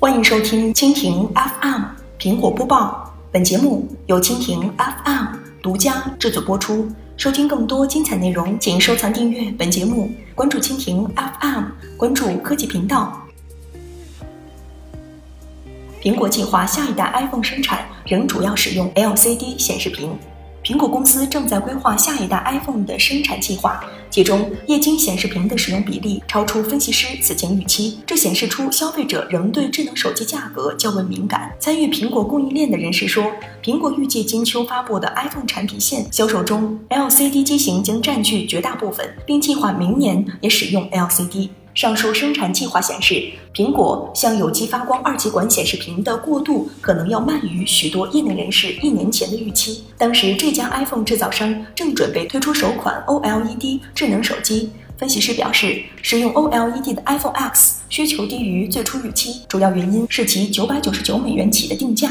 欢迎收听蜻蜓 FM 苹果播报，本节目由蜻蜓 FM 独家制作播出。收听更多精彩内容，请收藏订阅本节目，关注蜻蜓 FM，关注科技频道。苹果计划下一代 iPhone 生产仍主要使用 LCD 显示屏。苹果公司正在规划下一代 iPhone 的生产计划，其中液晶显示屏的使用比例超出分析师此前预期，这显示出消费者仍对智能手机价格较为敏感。参与苹果供应链的人士说，苹果预计今秋发布的 iPhone 产品线销售中，LCD 机型将占据绝大部分，并计划明年也使用 LCD。上述生产计划显示，苹果向有机发光二极管显示屏的过渡可能要慢于许多业内人士一年前的预期。当时，这家 iPhone 制造商正准备推出首款 OLED 智能手机。分析师表示，使用 OLED 的 iPhone X 需求低于最初预期，主要原因是其九百九十九美元起的定价。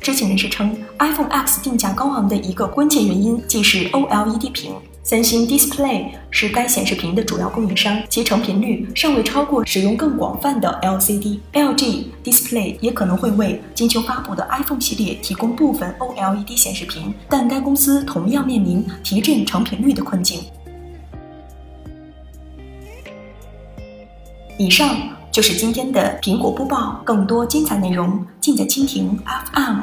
知情人士称，iPhone X 定价高昂的一个关键原因即是 OLED 屏。三星 Display 是该显示屏的主要供应商，其成品率尚未超过使用更广泛的 LCD。LG Display 也可能会为今秋发布的 iPhone 系列提供部分 OLED 显示屏，但该公司同样面临提振成品率的困境。以上就是今天的苹果播报，更多精彩内容尽在蜻蜓 FM。